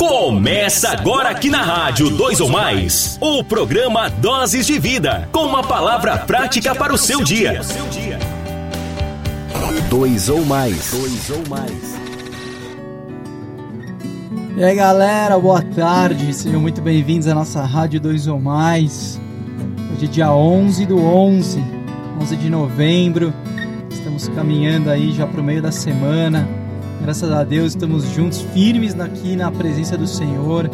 Começa agora aqui na Rádio 2 ou Mais, o programa Doses de Vida, com uma palavra prática para o seu dia. Dois ou mais. Dois ou mais. E aí galera, boa tarde, sejam muito bem-vindos à nossa Rádio 2 ou Mais. Hoje é dia 11 do 11, 11 de novembro, estamos caminhando aí já para o meio da semana. Graças a Deus estamos juntos, firmes aqui na presença do Senhor.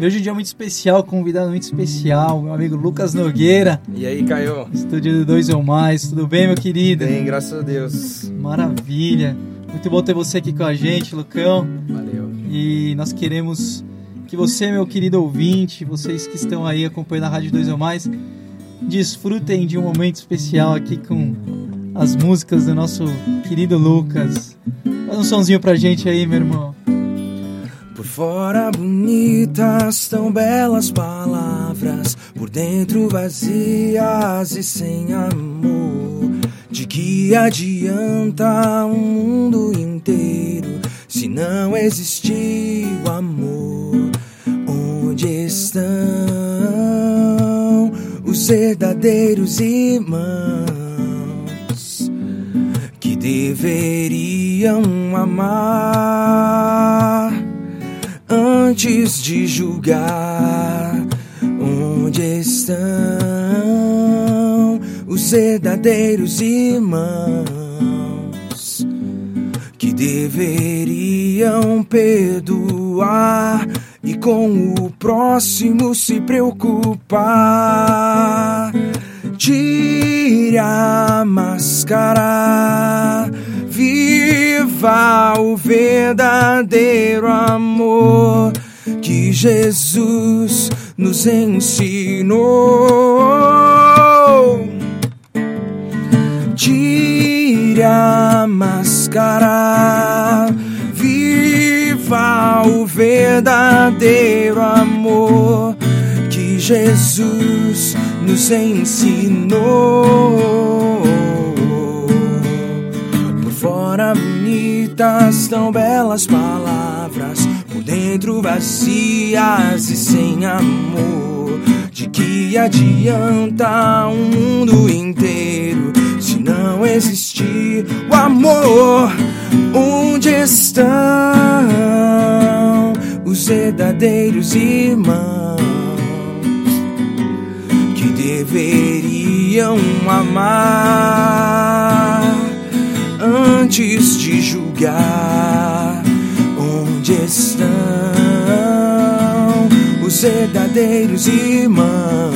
E hoje é um dia muito especial, convidado muito especial, meu amigo Lucas Nogueira. E aí, Caio? Estúdio do Dois ou Mais, tudo bem, meu querido? Bem, graças a Deus. Maravilha. Muito bom ter você aqui com a gente, Lucão. Valeu. E nós queremos que você, meu querido ouvinte, vocês que estão aí acompanhando a Rádio 2 ou Mais, desfrutem de um momento especial aqui com as músicas do nosso querido Lucas. Faz um sonzinho pra gente aí, meu irmão. Por fora bonitas, tão belas palavras, por dentro vazias e sem amor. De que adianta o mundo inteiro se não existir o amor? Onde estão os verdadeiros irmãos? Deveriam amar antes de julgar. Onde estão os verdadeiros irmãos que deveriam perdoar e com o próximo se preocupar? Tire a máscara, viva o verdadeiro amor que Jesus nos ensinou. Tire a máscara, viva o verdadeiro amor que Jesus nos ensinou. Por fora bonitas, tão belas palavras, por dentro vazias e sem amor. De que adianta um mundo inteiro se não existir o amor? Onde estão os verdadeiros irmãos? Deveriam amar antes de julgar onde estão os verdadeiros irmãos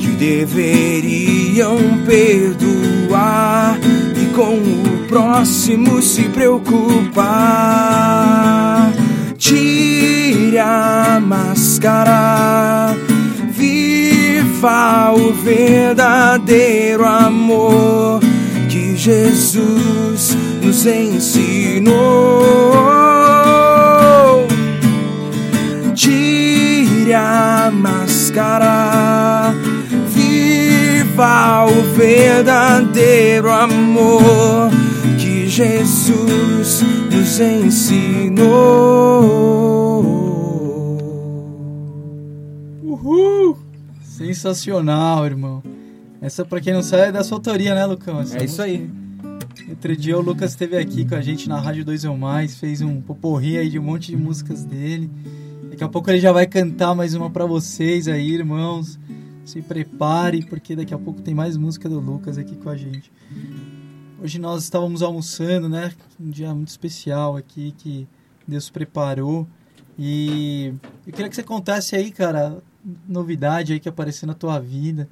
que deveriam perdoar e com o próximo se preocupar. Tire a máscara viva o verdadeiro amor que Jesus nos ensinou. Tire a máscara, viva o verdadeiro amor que Jesus nos ensinou. Sensacional, irmão. Essa, pra quem não sabe, é da sua autoria, né, Lucão? Essa é isso aí. Outro dia o Lucas esteve aqui com a gente na Rádio 2 ou Mais, fez um poporri aí de um monte de músicas dele. Daqui a pouco ele já vai cantar mais uma para vocês aí, irmãos. Se prepare, porque daqui a pouco tem mais música do Lucas aqui com a gente. Hoje nós estávamos almoçando, né? Um dia muito especial aqui que Deus preparou. E eu queria que você contasse aí, cara, novidade aí que apareceu na tua vida.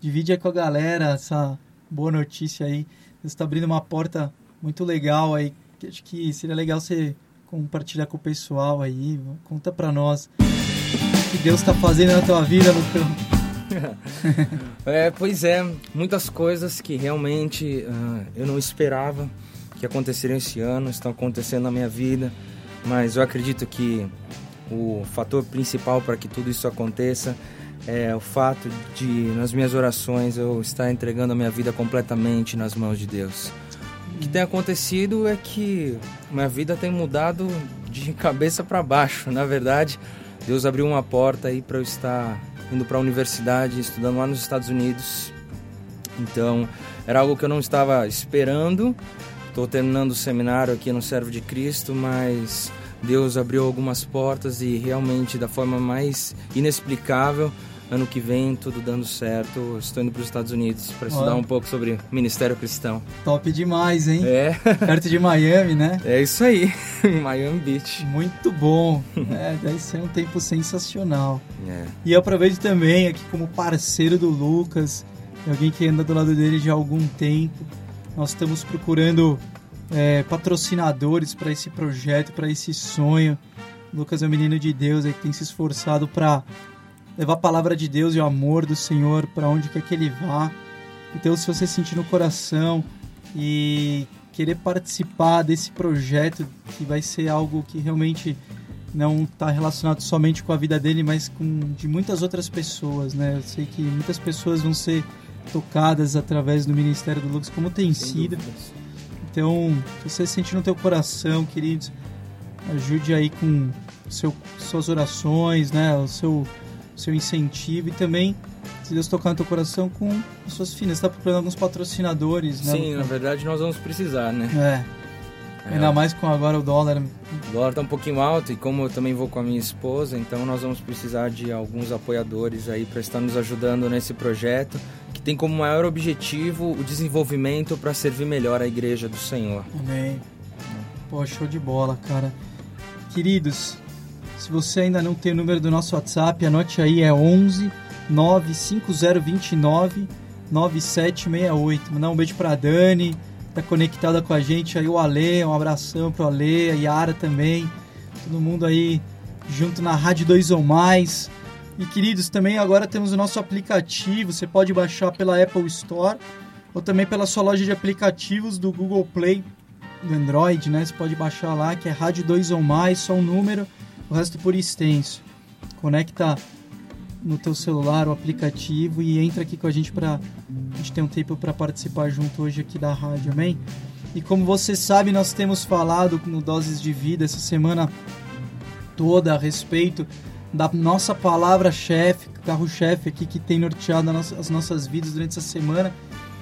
Divide aí com a galera essa boa notícia aí. Você está abrindo uma porta muito legal aí. Que acho que seria legal você compartilhar com o pessoal aí. Conta pra nós o que Deus está fazendo na tua vida, Lucão. é, pois é, muitas coisas que realmente uh, eu não esperava que aconteceriam esse ano estão acontecendo na minha vida, mas eu acredito que o fator principal para que tudo isso aconteça é o fato de, nas minhas orações, eu estar entregando a minha vida completamente nas mãos de Deus. O que tem acontecido é que minha vida tem mudado de cabeça para baixo. Na verdade, Deus abriu uma porta aí para eu estar indo para a universidade, estudando lá nos Estados Unidos. Então, era algo que eu não estava esperando. Estou terminando o seminário aqui no Servo de Cristo, mas Deus abriu algumas portas e realmente da forma mais inexplicável ano que vem tudo dando certo. Estou indo para os Estados Unidos para estudar um pouco sobre ministério cristão. Top demais, hein? É. Perto de Miami, né? É isso aí, Miami Beach. Muito bom. é, deve ser um tempo sensacional. É. E eu aproveito também aqui como parceiro do Lucas, alguém que anda do lado dele já há algum tempo. Nós estamos procurando é, patrocinadores para esse projeto, para esse sonho. O Lucas é um menino de Deus aí que tem se esforçado para levar a palavra de Deus e o amor do Senhor para onde quer que ele vá. Então, se você sentir no coração e querer participar desse projeto, que vai ser algo que realmente não está relacionado somente com a vida dele, mas com de muitas outras pessoas, né? Eu sei que muitas pessoas vão ser tocadas através do ministério do Lucas, como tem Sem sido. Dúvidas. Então, se você sentir no teu coração, queridos, ajude aí com seu, suas orações, né? O seu seu incentivo e também se Deus tocar no teu coração com as suas finanças. Você está procurando alguns patrocinadores, né? Sim, na verdade nós vamos precisar, né? É. é. Ainda mais com agora o dólar. O dólar está um pouquinho alto e como eu também vou com a minha esposa, então nós vamos precisar de alguns apoiadores aí para estar nos ajudando nesse projeto tem como maior objetivo o desenvolvimento para servir melhor a igreja do Senhor. Amém. Pô, show de bola, cara. Queridos, se você ainda não tem o número do nosso WhatsApp, anote aí, é 11 95029 9768. Mandar um beijo pra Dani, tá conectada com a gente aí, o Ale, um abração pro Ale, a Yara também. Todo mundo aí junto na Rádio 2 ou Mais. E queridos, também agora temos o nosso aplicativo, você pode baixar pela Apple Store ou também pela sua loja de aplicativos do Google Play do Android, né? Você pode baixar lá, que é Rádio 2 ou Mais, só um número o resto por extenso. Conecta no teu celular o aplicativo e entra aqui com a gente para a gente ter um tempo para participar junto hoje aqui da rádio, amém? E como você sabe, nós temos falado no Doses de Vida essa semana toda a respeito da nossa palavra-chefe, carro-chefe aqui que tem norteado as nossas vidas durante essa semana,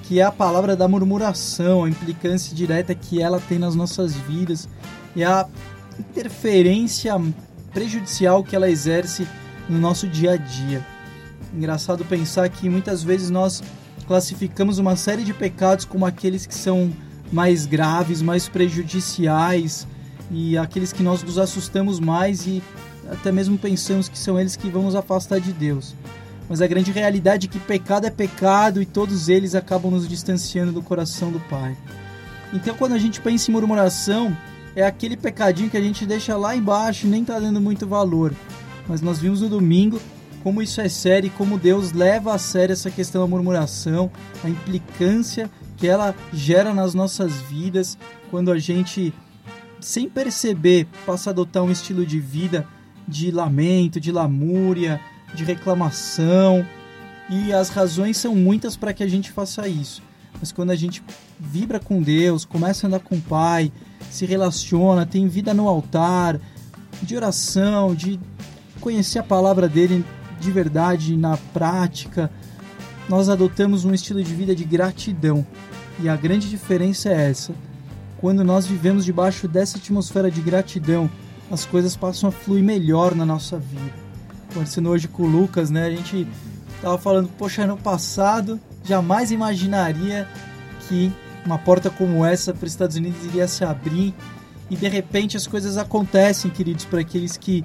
que é a palavra da murmuração, a implicância direta que ela tem nas nossas vidas e a interferência prejudicial que ela exerce no nosso dia a dia. Engraçado pensar que muitas vezes nós classificamos uma série de pecados como aqueles que são mais graves, mais prejudiciais e aqueles que nós nos assustamos mais e até mesmo pensamos que são eles que vão nos afastar de Deus. Mas a grande realidade é que pecado é pecado e todos eles acabam nos distanciando do coração do Pai. Então, quando a gente pensa em murmuração, é aquele pecadinho que a gente deixa lá embaixo e nem tá dando muito valor. Mas nós vimos no domingo como isso é sério e como Deus leva a sério essa questão da murmuração, a implicância que ela gera nas nossas vidas quando a gente, sem perceber, passa a adotar um estilo de vida de lamento, de lamúria, de reclamação. E as razões são muitas para que a gente faça isso. Mas quando a gente vibra com Deus, começa a andar com o Pai, se relaciona, tem vida no altar, de oração, de conhecer a palavra dele de verdade na prática, nós adotamos um estilo de vida de gratidão. E a grande diferença é essa. Quando nós vivemos debaixo dessa atmosfera de gratidão, as coisas passam a fluir melhor na nossa vida. Conversando hoje com o Lucas, né? A gente tava falando, poxa, ano passado jamais imaginaria que uma porta como essa para os Estados Unidos iria se abrir e de repente as coisas acontecem, queridos, para aqueles que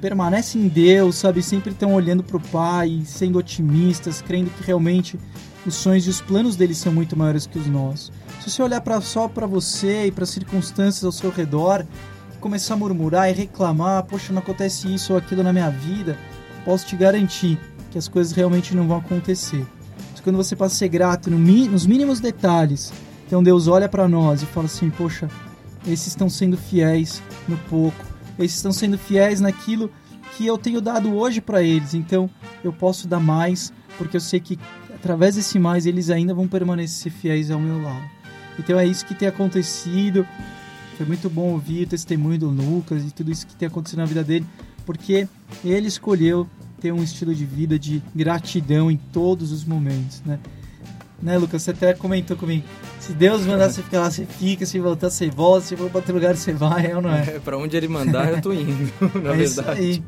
permanecem em Deus, sabe, sempre estão olhando para o Pai, sendo otimistas, crendo que realmente os sonhos e os planos deles são muito maiores que os nossos. Se você olhar para só para você e para as circunstâncias ao seu redor, começar a murmurar e reclamar, poxa, não acontece isso ou aquilo na minha vida, posso te garantir que as coisas realmente não vão acontecer. Mas quando você passa a ser grato nos mínimos detalhes, então Deus olha para nós e fala assim: Poxa, esses estão sendo fiéis no pouco, esses estão sendo fiéis naquilo que eu tenho dado hoje para eles, então eu posso dar mais, porque eu sei que através desse mais eles ainda vão permanecer fiéis ao meu lado. Então é isso que tem acontecido. Foi muito bom ouvir o testemunho do Lucas e tudo isso que tem acontecido na vida dele, porque ele escolheu ter um estilo de vida de gratidão em todos os momentos, né? Né, Lucas? Você até comentou comigo. Se Deus mandar você ficar lá, você fica. Se voltar, você volta. Se for para outro lugar, você vai, é ou não é? é para onde ele mandar, eu tô indo, na é verdade. Isso aí.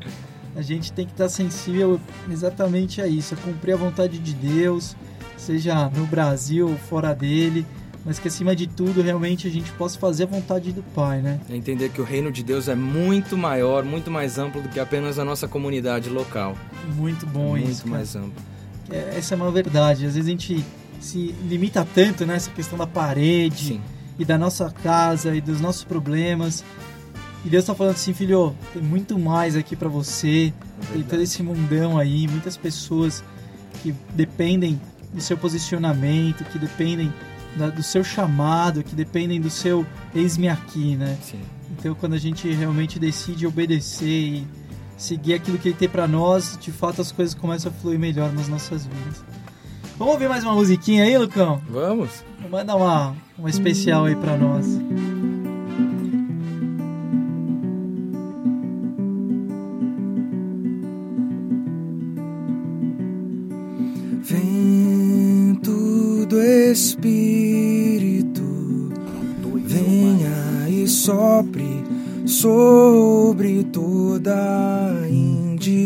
A gente tem que estar sensível exatamente a isso, a cumprir a vontade de Deus, seja no Brasil ou fora dele, mas que acima de tudo realmente a gente possa fazer a vontade do Pai, né? É entender que o reino de Deus é muito maior, muito mais amplo do que apenas a nossa comunidade local. Muito bom muito isso. Muito mais amplo. É, essa é uma verdade. Às vezes a gente se limita tanto nessa questão da parede Sim. e da nossa casa e dos nossos problemas. E Deus está falando assim, filho, tem muito mais aqui para você. É tem todo esse mundão aí, muitas pessoas que dependem do seu posicionamento, que dependem da, do seu chamado, que dependem do seu eis-me aqui, né? Sim. Então, quando a gente realmente decide obedecer e seguir aquilo que ele tem para nós, de fato as coisas começam a fluir melhor nas nossas vidas. Vamos ouvir mais uma musiquinha aí, Lucão? Vamos. Manda uma, uma especial aí para nós. Sobre toda indiferença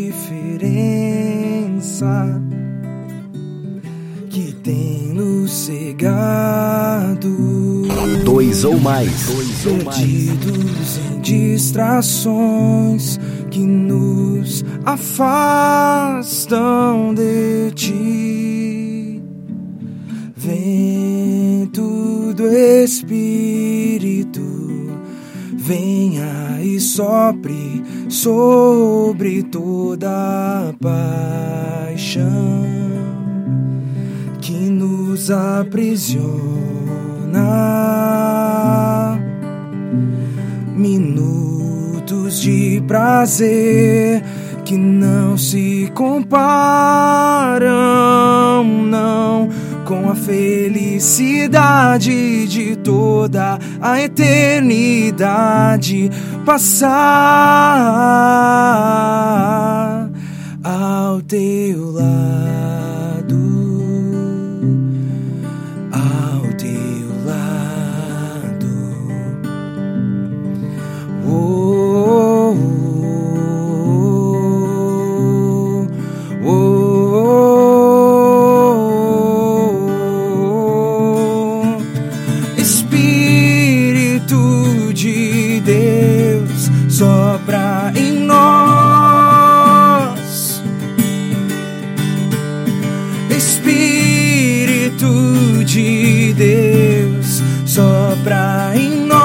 que tem nos cegado. Dois ou mais. Dois ou mais. Perdidos em distrações que nos afastam de ti. Sopre sobre toda paixão que nos aprisiona. Minutos de prazer que não se comparam, não, com a felicidade de toda a eternidade passar ao teu lado, Espírito de Deus sopra em nós,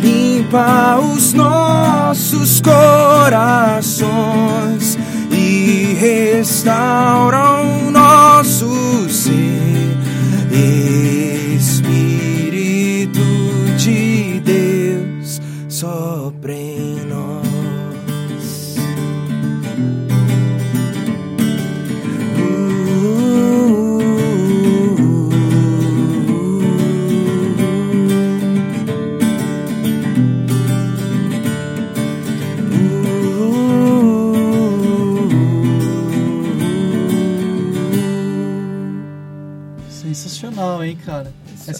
limpa os nossos corações e restaura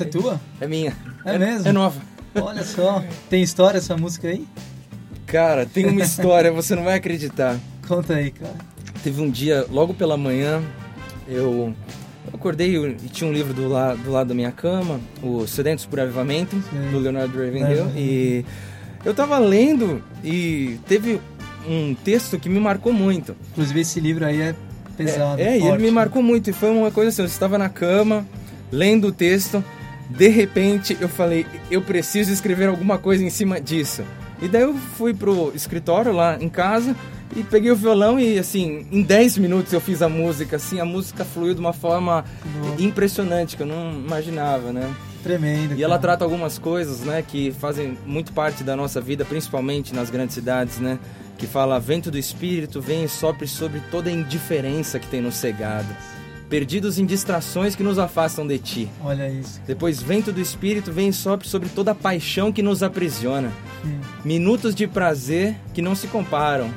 Essa é tua? É minha. É mesmo? É nova. Olha só. Tem história essa música aí? Cara, tem uma história, você não vai acreditar. Conta aí, cara. Teve um dia, logo pela manhã, eu, acordei e tinha um livro do, la, do lado da minha cama, o Sedentos por Avivamento, Sim. do Leonardo Ravenhill, É. e eu tava lendo e teve um texto que me marcou muito. Inclusive esse livro aí é pesado. É, é, e ele me marcou muito. E foi uma coisa assim: eu estava na cama, lendo o texto, de repente eu falei, eu preciso escrever alguma coisa em cima disso. E daí eu fui pro escritório lá em casa e peguei o violão e assim, em 10 minutos eu fiz a música, assim, a música fluiu de uma forma Nossa. impressionante que eu não imaginava, né? Tremendo. E ela cara. trata algumas coisas, né, que fazem muito parte da nossa vida, principalmente nas grandes cidades, né? Que fala, vento do espírito vem e sopre sobre toda a indiferença que tem nos cegado. Perdidos em distrações que nos afastam de ti. Olha isso. Depois, vento do Espírito vem e sopra sobre toda a paixão que nos aprisiona. Hum. Minutos de prazer que não se comparam.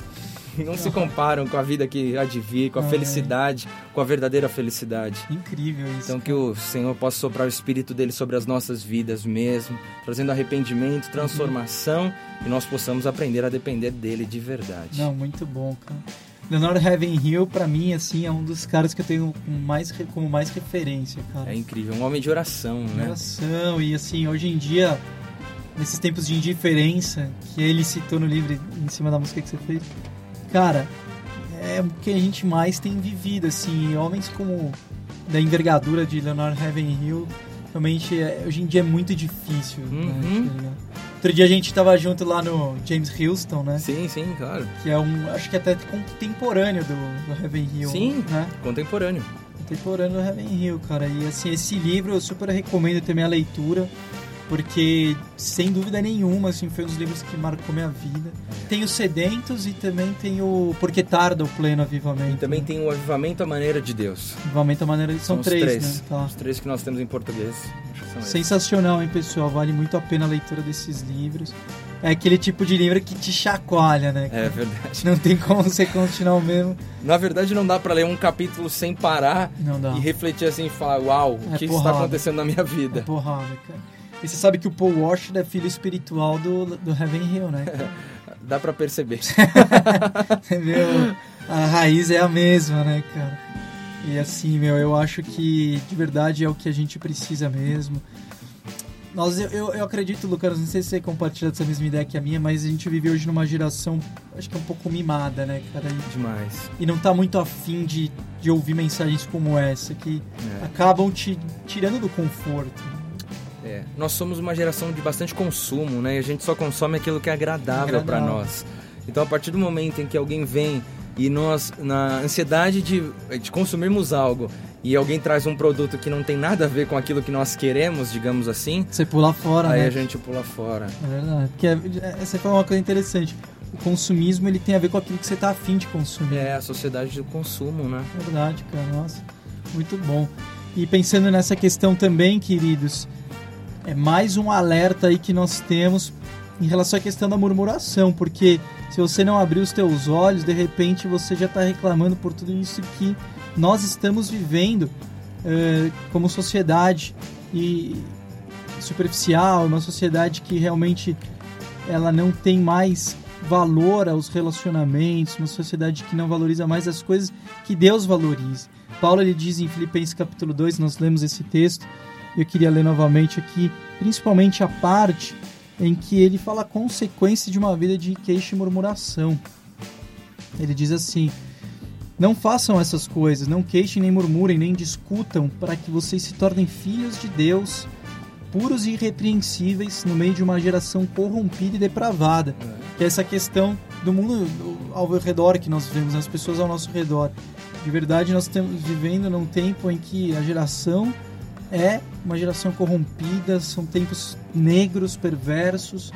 Não se comparam com a vida que há de vir, com a é. felicidade, com a verdadeira felicidade. Incrível isso. Então que o Senhor possa soprar o Espírito dele sobre as nossas vidas mesmo, trazendo arrependimento, transformação e nós possamos aprender a depender dele de verdade. Não, muito bom, cara. Leonardo Ravenhill, pra mim, assim, é um dos caras que eu tenho com mais, como mais referência, cara. É incrível, um homem de oração, né? Oração, e assim, hoje em dia, nesses tempos de indiferença, que ele citou no livro em cima da música que você fez, cara, é o que a gente mais tem vivido, assim, homens como da envergadura de Leonardo Ravenhill, realmente, é- hoje em dia é muito difícil, né, Uhum. ligado? Outro dia a gente tava junto lá no James Houston, né? Sim, sim, claro. Que é um, acho que até contemporâneo do, do Ravenhill, Sim. né? Contemporâneo. Contemporâneo do Ravenhill, cara. E assim, esse livro eu super recomendo também a leitura, porque sem dúvida nenhuma, assim, foi um dos livros que marcou minha vida. Tem os Sedentos e também tem o Porque Tarda o Pleno Avivamento. E também né? tem o Avivamento à Maneira de Deus. Avivamento a maneira são, os três, três. né? Tá. Os três que nós temos em português. Que são. Sensacional, hein, pessoal? Vale muito a pena a leitura desses livros. É aquele tipo de livro que te chacoalha, né? É verdade. Não tem como você continuar o mesmo. Na verdade, não dá pra ler um capítulo sem parar Não dá. e refletir assim e falar: Uau, É o que está porrada. acontecendo na minha É vida? porrada, cara. E você sabe que o Paul Washer é filho espiritual do, do Heaven Hill, né? Dá pra perceber. meu, a raiz é a mesma, né, cara? E assim, meu, eu acho que de verdade é o que a gente precisa mesmo. Nós, eu, eu, acredito, Lucas, não sei se você compartilha dessa mesma ideia que a minha, mas a gente vive hoje numa geração, acho que é um pouco mimada, né, cara? E, Demais. e não tá muito afim de, de ouvir mensagens como essa, que É. acabam te tirando do conforto. É, nós somos uma geração de bastante consumo, né? E a gente só consome aquilo que é agradável para nós. Então, a partir do momento em que alguém vem e nós, na ansiedade de, de consumirmos algo, e alguém traz um produto que não tem nada a ver com aquilo que nós queremos, digamos assim, Você pula fora, aí né? a gente pula fora. É verdade. Porque é- essa foi uma coisa interessante. O consumismo ele tem a ver com aquilo que você tá afim de consumir. É a sociedade do consumo, né? É verdade, cara. Nossa, muito bom. E pensando nessa questão também, queridos, é mais um alerta aí que nós temos em relação à questão da murmuração, porque se você não abrir os teus olhos, de repente você já está reclamando por tudo isso que nós estamos vivendo eh, como sociedade e superficial, uma sociedade que realmente ela não tem mais valor aos relacionamentos, uma sociedade que não valoriza mais as coisas que Deus valoriza. Paulo ele diz em Filipenses capítulo 2, nós lemos esse texto, e eu queria ler novamente aqui, principalmente a parte em que ele fala a consequência de uma vida de queixa e murmuração. Ele diz assim: Não façam essas coisas, não queixem, nem murmurem, nem discutam, para que vocês se tornem filhos de Deus, puros e irrepreensíveis no meio de uma geração corrompida e depravada. Que é essa questão do mundo ao redor que nós vivemos, as pessoas ao nosso redor. De verdade, nós estamos vivendo num tempo em que a geração é uma geração corrompida, são tempos negros, perversos,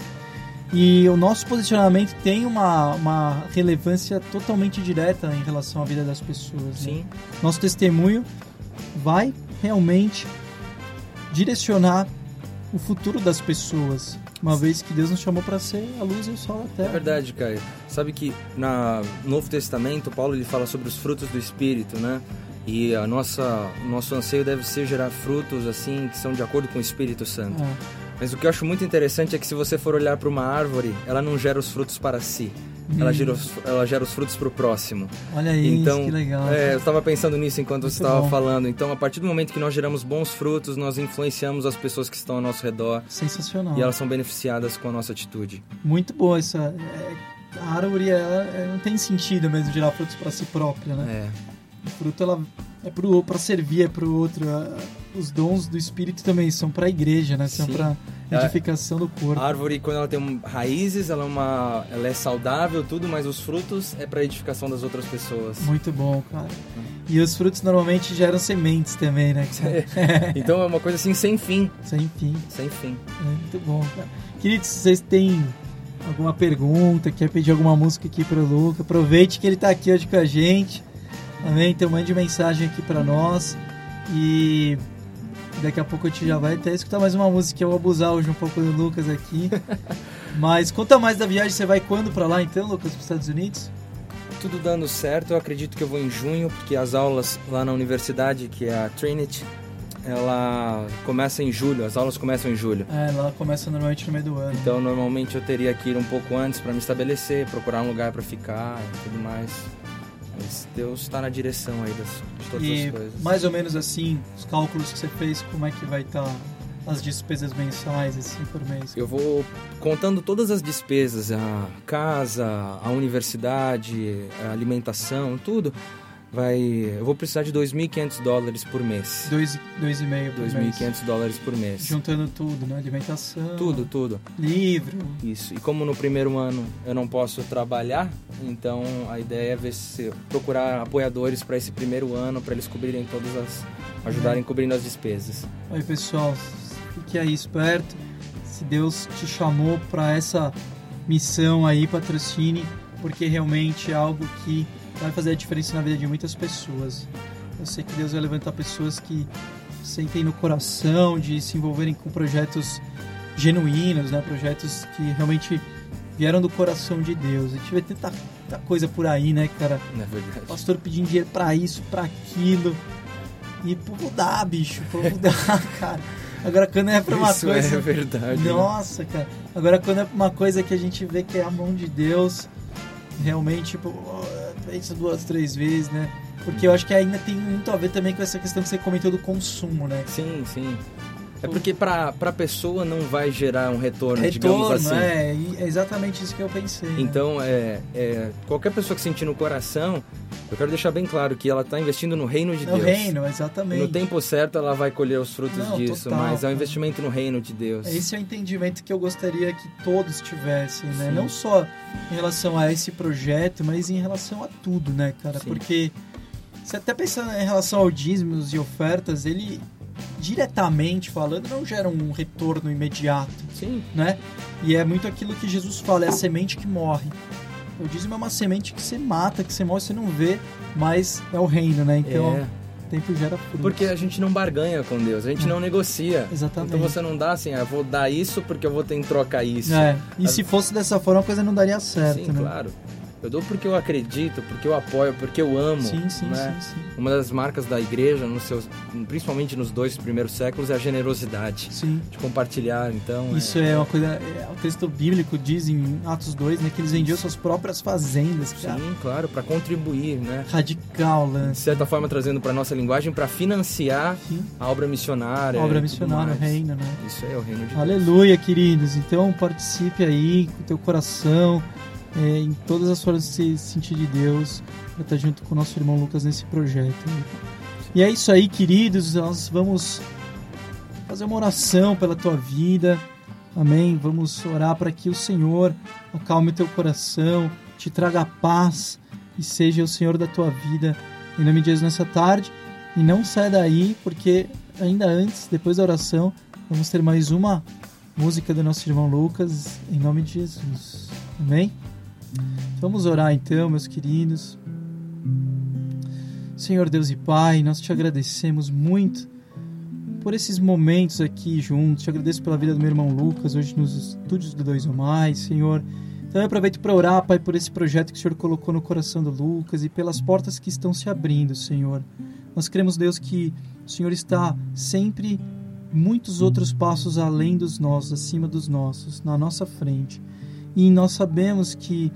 e o nosso posicionamento tem uma, uma relevância totalmente direta em relação à vida das pessoas. né? Sim. Nosso testemunho vai realmente direcionar o futuro das pessoas, uma vez que Deus nos chamou para ser a luz e o sol da É terra. verdade, Caio. Sabe que na no Novo Testamento, Paulo ele fala sobre os frutos do Espírito, né? E a nossa, o nosso anseio deve ser gerar frutos assim que são de acordo com o Espírito Santo. É, Mas o que eu acho muito interessante é que se você for olhar para uma árvore, ela não gera os frutos para si. Ela, Hum. gera os, ela gera os frutos para o próximo. olha isso, então, que legal. é, eu estava pensando nisso enquanto Muito você estava falando. Então, a partir do momento que nós geramos bons frutos, nós influenciamos as pessoas que estão ao nosso redor Sensacional. e elas são beneficiadas com a nossa atitude. Muito boa essa. é, a árvore ela, não tem sentido mesmo gerar frutos para si própria, né? É. O fruto ela é pro para servir, é pro outro. A- Os dons do espírito também são para a igreja, né? São para É. edificação do corpo. A árvore, quando ela tem raízes, ela é, uma, ela é saudável, tudo, mas os frutos é para edificação das outras pessoas. Muito bom, cara. E os frutos normalmente geram sementes também, né? cara? Então é uma coisa assim sem fim. Sem fim. Sem fim. É muito bom, cara. Queridos, se vocês têm alguma pergunta, quer pedir alguma música aqui pro Luca, aproveite que ele tá aqui hoje com a gente. Amém? Então mande mensagem aqui para nós e daqui a pouco a gente já vai até escutar mais uma música. Eu vou abusar hoje um pouco do Lucas aqui. Mas conta mais da viagem. Você vai quando para lá então, Lucas, para os Estados Unidos? Tudo dando certo, eu acredito que eu vou em junho, porque as aulas lá na universidade, que é a Trinity, ela começa em julho, as aulas começam em julho. É, lá começa normalmente no meio do ano. Então, normalmente eu teria que ir um pouco antes para me estabelecer, procurar um lugar para ficar e tudo mais. Mas Deus está na direção aí das, de todas e as coisas. mais ou menos assim, os cálculos que você fez, como é que vai estar as despesas mensais assim por mês? Eu vou contando todas as despesas, a casa, a universidade, a alimentação, tudo. Vai, eu vou precisar de 2.500 dólares por mês. Dois, dois e meio por mês. 2.500 dólares por mês. Juntando tudo, né? Alimentação. Tudo, tudo. Livro. Isso. E como no primeiro ano eu não posso trabalhar, então a ideia é ver se procurar apoiadores para esse primeiro ano, para eles cobrirem todas as ajudarem cobrindo as despesas. Aí, pessoal, fique aí esperto. Se Deus te chamou para essa missão aí, patrocine, porque realmente é algo que vai fazer a diferença na vida de muitas pessoas. Eu sei que Deus vai levantar pessoas que sentem no coração de se envolverem com projetos genuínos, né? Projetos que realmente vieram do coração de Deus. A gente vê tanta, tanta coisa por aí, né, cara? Não é verdade? Pastor pedindo dinheiro pra isso, pra aquilo. E povo dá, bicho. Povo dá, cara. Agora quando é pra uma Isso coisa. é verdade. né? Nossa, cara. Agora quando é pra uma coisa que a gente vê que é a mão de Deus, realmente, tipo, pensa duas, três vezes, né? Porque eu acho que ainda tem muito a ver também com essa questão que você comentou do consumo, né? Sim, sim. É porque pra, pra pessoa não vai gerar um retorno, digamos Retorno, assim. é, é exatamente isso que eu pensei. Então, é, é, qualquer pessoa que sentir no coração, eu quero deixar bem claro que ela está investindo no reino de no Deus. reino, exatamente. No tempo certo ela vai colher os frutos Não, disso, total, mas é um investimento no reino de Deus. Esse é o entendimento que eu gostaria que todos tivessem, né? Sim. Não só em relação a esse projeto, mas em relação a tudo, né, cara? Sim. Porque você até pensando em relação ao dízimos e ofertas, ele diretamente falando não gera um retorno imediato, Sim, né? E é muito aquilo que Jesus fala, é a semente que morre. O dízimo é uma semente que você mata, que você morre, você não vê, mas é o reino, né? Então, é. o tempo gera frutos. Porque a gente não barganha com Deus, a gente não negocia. Exatamente. Então você não dá assim, ah, vou dar isso porque eu vou ter em troca isso. É, e As- se fosse dessa forma, a coisa não daria certo, Sim, né? claro. Eu dou porque eu acredito, porque eu apoio, porque eu amo. Sim, sim, né? sim, sim. Uma das marcas da igreja, nos seus, principalmente nos dois primeiros séculos, é a generosidade. Sim. De compartilhar, então. Isso é uma coisa. é, o texto bíblico diz em Atos 2, né? Que eles vendiam suas próprias fazendas. Cara. Sim, claro, para contribuir, né? Radical, De lance. certa forma, trazendo para nossa linguagem, para financiar Sim. a obra missionária. Obra e tudo missionária, o reino, né? Isso é o reino de Deus. Aleluia, queridos. Então participe aí com o teu coração, é, em todas as formas de se sentir de Deus, para estar junto com o nosso irmão Lucas nesse projeto. E é isso aí, queridos. Nós vamos fazer uma oração pela tua vida. Amém. Vamos orar para que o Senhor acalme teu coração, te traga paz e seja o Senhor da tua vida. Em nome de Jesus nessa tarde. E não saia daí, porque ainda antes, depois da oração, vamos ter mais uma música do nosso irmão Lucas, em nome de Jesus. Amém? Vamos orar então, meus queridos. Senhor Deus e Pai, nós te agradecemos muito por esses momentos aqui juntos. Te agradeço pela vida do meu irmão Lucas, hoje nos estúdios do Dois ou Mais, Senhor. Então eu aproveito para orar, Pai, por esse projeto que o Senhor colocou no coração do Lucas e pelas portas que estão se abrindo, Senhor. Nós cremos, Deus, que o Senhor está sempre muitos outros passos além dos nossos, acima dos nossos, na nossa frente. E nós sabemos que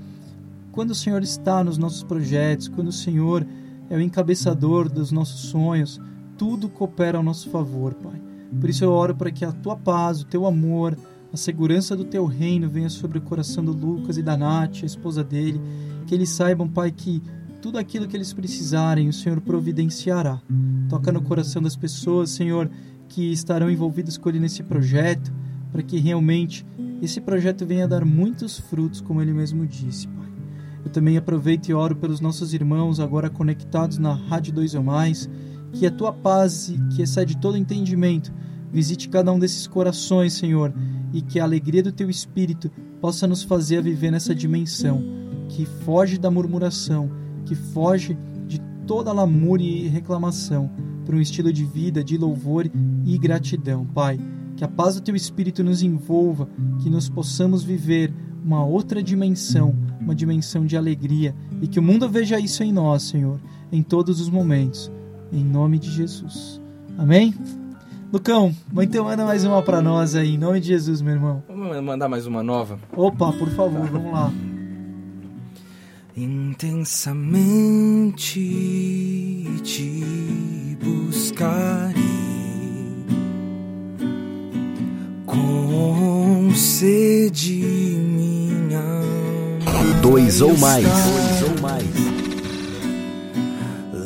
quando o Senhor está nos nossos projetos, quando o Senhor é o encabeçador dos nossos sonhos, tudo coopera ao nosso favor, Pai. Por isso eu oro para que a tua paz, o teu amor, a segurança do teu reino venha sobre o coração do Lucas e da Nath, a esposa dele, que eles saibam, Pai, que tudo aquilo que eles precisarem, o Senhor providenciará. Toca no coração das pessoas, Senhor, que estarão envolvidas com ele nesse projeto, para que realmente esse projeto venha dar muitos frutos, como ele mesmo disse, Pai. Eu também aproveito e oro pelos nossos irmãos agora conectados na Rádio 2 ou Mais, que a tua paz, que excede todo entendimento, visite cada um desses corações, Senhor, e que a alegria do teu espírito possa nos fazer viver nessa dimensão que foge da murmuração, que foge de toda lamúria e reclamação por um estilo de vida de louvor e gratidão, Pai. Que a paz do Teu Espírito nos envolva, que nos possamos viver uma outra dimensão, uma dimensão de alegria, e que o mundo veja isso em nós, Senhor, em todos os momentos. Em nome de Jesus. Amém? Lucão, então manda mais uma para nós aí, em nome de Jesus, meu irmão. Vamos mandar mais uma nova? Opa, por favor, vamos lá. Intensamente te buscarei com sede minha alma. Dois ou mais. Dois ou mais.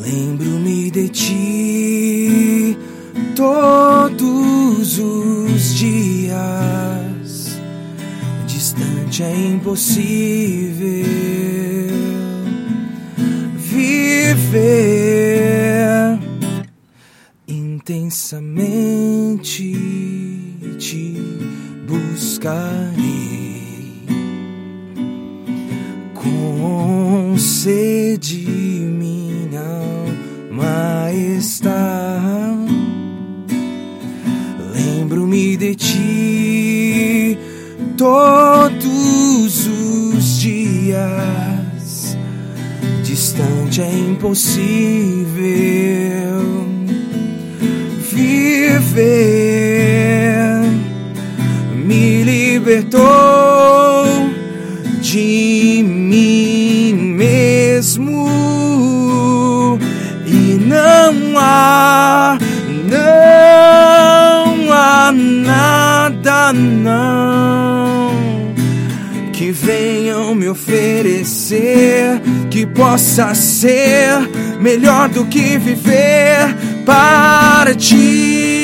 Lembro-me de ti todos os dias. Distante é impossível viver intensamente te buscarei. Com sede minha alma está lembro-me de ti todos os dias. Distante é impossível viver libertou de mim mesmo. E não há não há nada não que venham me oferecer que possa ser melhor do que viver para ti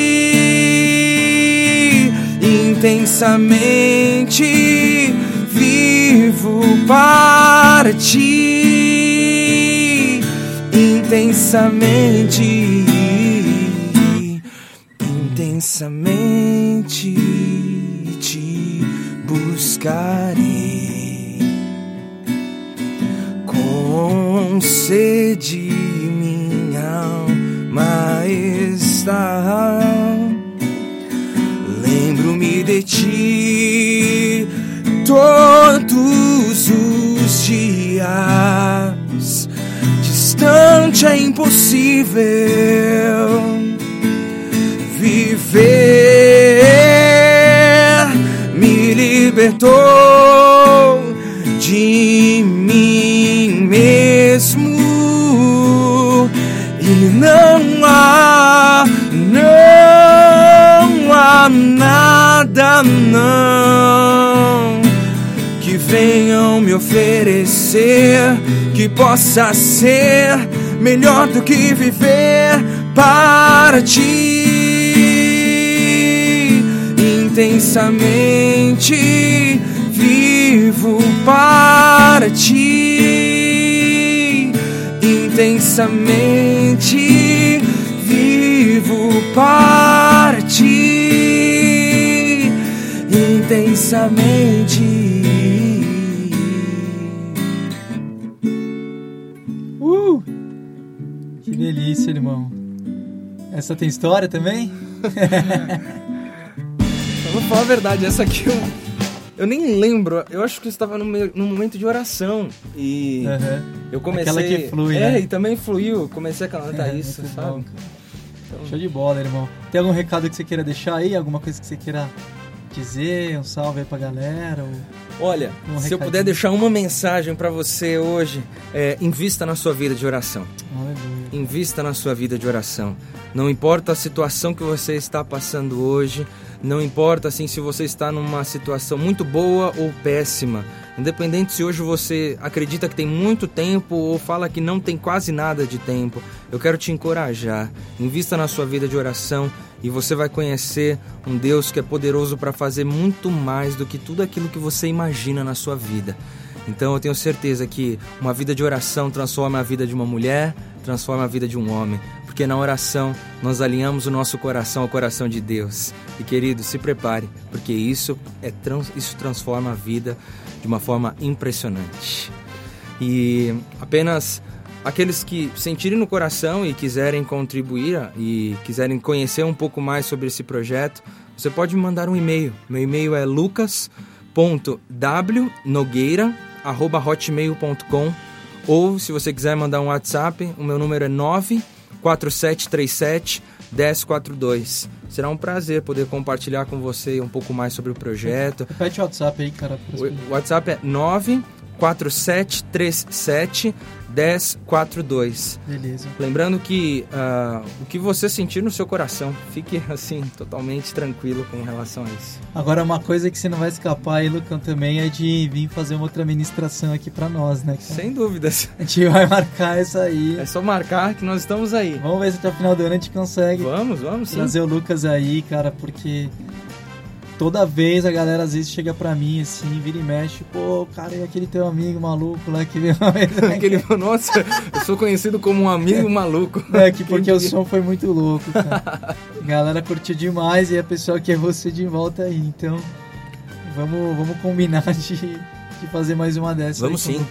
intensamente vivo para ti. Intensamente intensamente te buscarei. Com sede minha alma está todos os dias. Distante é impossível viver. Me libertou de mim mesmo. E não há não há nada não venham me oferecer que possa ser melhor do que viver para ti. Intensamente vivo para ti. Intensamente vivo para ti. Intensamente irmão. Essa tem história também? Vou falar a verdade, essa aqui eu, eu nem lembro. Eu acho que eu estava no, momento de oração. E Aham. eu comecei. Aquela que flui, É, né? e também fluiu. Comecei a cantar É, isso, sabe? bom, cara. Show de bola, irmão. Tem algum recado que você queira deixar aí? Alguma coisa que você queira dizer? Um salve aí pra galera? Ou... Olha, Um se eu puder deixar uma mensagem pra você hoje, é, invista na sua vida de oração. Aleluia. Invista na sua vida de oração. Não importa a situação que você está passando hoje, não importa assim se você está numa situação muito boa ou péssima. Independente se hoje você acredita que tem muito tempo ou fala que não tem quase nada de tempo, eu quero te encorajar. Invista na sua vida de oração e você vai conhecer um Deus que é poderoso para fazer muito mais do que tudo aquilo que você imagina na sua vida. Então eu tenho certeza que uma vida de oração transforma a vida de uma mulher, transforma a vida de um homem, porque na oração nós alinhamos o nosso coração ao coração de Deus. E querido, se prepare, porque isso é trans, isso transforma a vida de uma forma impressionante. E apenas aqueles que sentirem no coração e quiserem contribuir e quiserem conhecer um pouco mais sobre esse projeto, você pode mandar um e-mail. Meu e-mail é lucas.wnogueira@hotmail.com ou se você quiser mandar um WhatsApp, o meu número é 94737 1042. Será um prazer poder compartilhar com você um pouco mais sobre o projeto. Repete o WhatsApp aí, cara. O WhatsApp é 94737 1042. Beleza. Lembrando que uh, o que você sentir no seu coração, fique assim, totalmente tranquilo com relação a isso. Agora, uma coisa que você não vai escapar aí, Lucão, também é de vir fazer uma outra ministração aqui para nós, né? Cara? Sem dúvidas. A gente vai marcar essa aí. É só marcar que nós estamos aí. Vamos ver se até o final do ano a gente consegue. Vamos, vamos sim. Trazer o Lucas aí, cara, porque toda vez a galera às vezes chega pra mim assim, vira e mexe, pô, cara, e aquele teu amigo maluco lá que veio. aquele, nossa, eu sou conhecido como um amigo maluco. É, que porque o som foi muito louco, cara. A galera curtiu demais e a pessoa quer você de volta aí, então vamos, vamos combinar de, de fazer mais uma dessas. Vamos sim.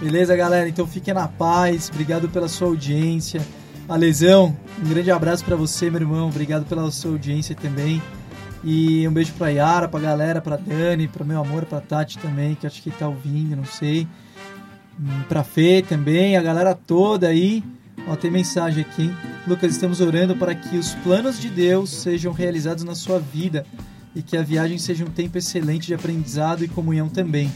Beleza, galera? Então fiquem na paz, obrigado pela sua audiência. Alesão, um grande abraço para você, meu irmão. Obrigado pela sua audiência também. E um beijo pra Yara, pra galera, pra Dani, pro meu amor, pra Tati também, que acho que tá ouvindo, não sei. Hum, pra Fê também, a galera toda aí. Ó, tem mensagem aqui, hein? Lucas, estamos orando para que os planos de Deus sejam realizados na sua vida e que a viagem seja um tempo excelente de aprendizado e comunhão também.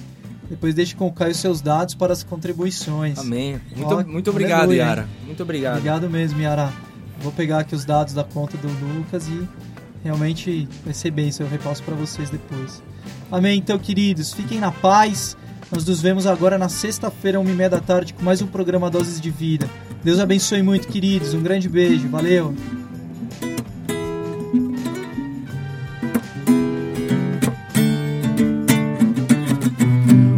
Depois deixe com o Caio seus dados para as contribuições. Amém. Muito, Ó, muito obrigado, aleluia, Yara. Muito obrigado. Obrigado mesmo, Yara. Vou pegar aqui os dados da conta do Lucas e realmente vai ser bênção, eu repasso para vocês depois. Amém, então, queridos, fiquem na paz. Nós nos vemos agora na sexta-feira, uma e meia da tarde, com mais um programa Doses de Vida. Deus abençoe muito, queridos. Um grande beijo. Valeu!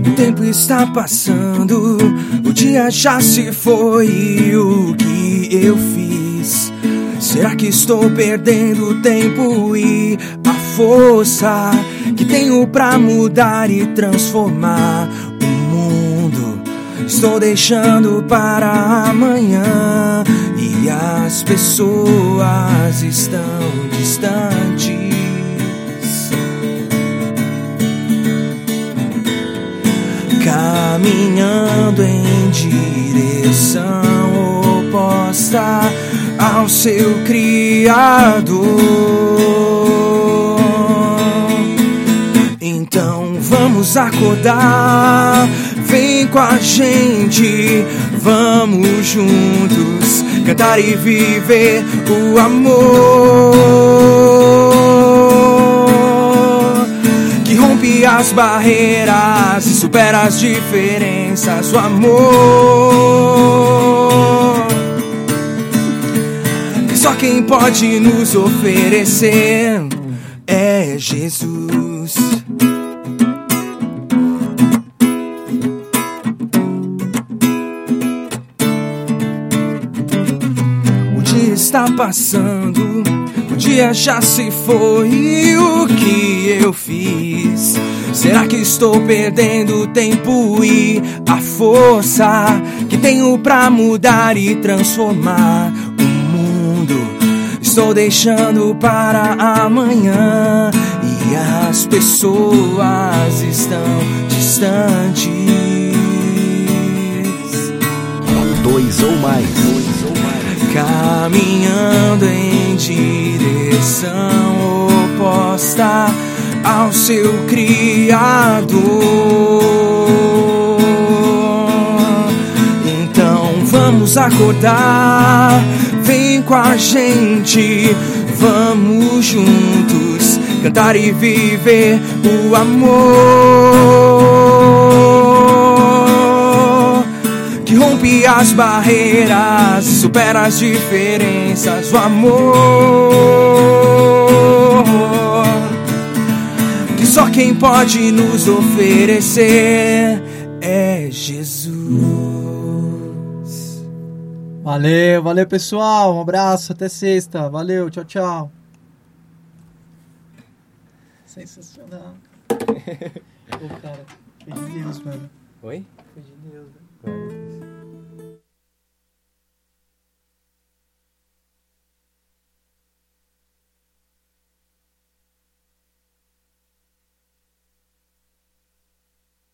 O tempo está passando, o dia já se foi e o que eu fiz Será que estou perdendo tempo e a força que tenho para mudar e transformar o mundo? Estou deixando para amanhã e as pessoas estão distantes. Caminhando em direção oposta ao seu Criador. Então vamos acordar, vem com a gente, vamos juntos cantar e viver o amor que rompe as barreiras e supera as diferenças. O amor só quem pode nos oferecer é Jesus. O dia está passando, o dia já se foi. E o que eu fiz? Será que estou perdendo tempo e a força que tenho pra mudar e transformar estou deixando para amanhã e as pessoas estão distantes. Dois ou mais. Caminhando em direção oposta ao seu Criador. Então vamos acordar Vem com a gente, vamos juntos cantar e viver o amor que rompe as barreiras, supera as diferenças. O amor que só quem pode nos oferecer é Jesus. Valeu, valeu pessoal. Um abraço, até sexta. Valeu, tchau, tchau. Sensacional. Pô, cara, foi de Deus, mano. Oi? Foi de Deus, velho.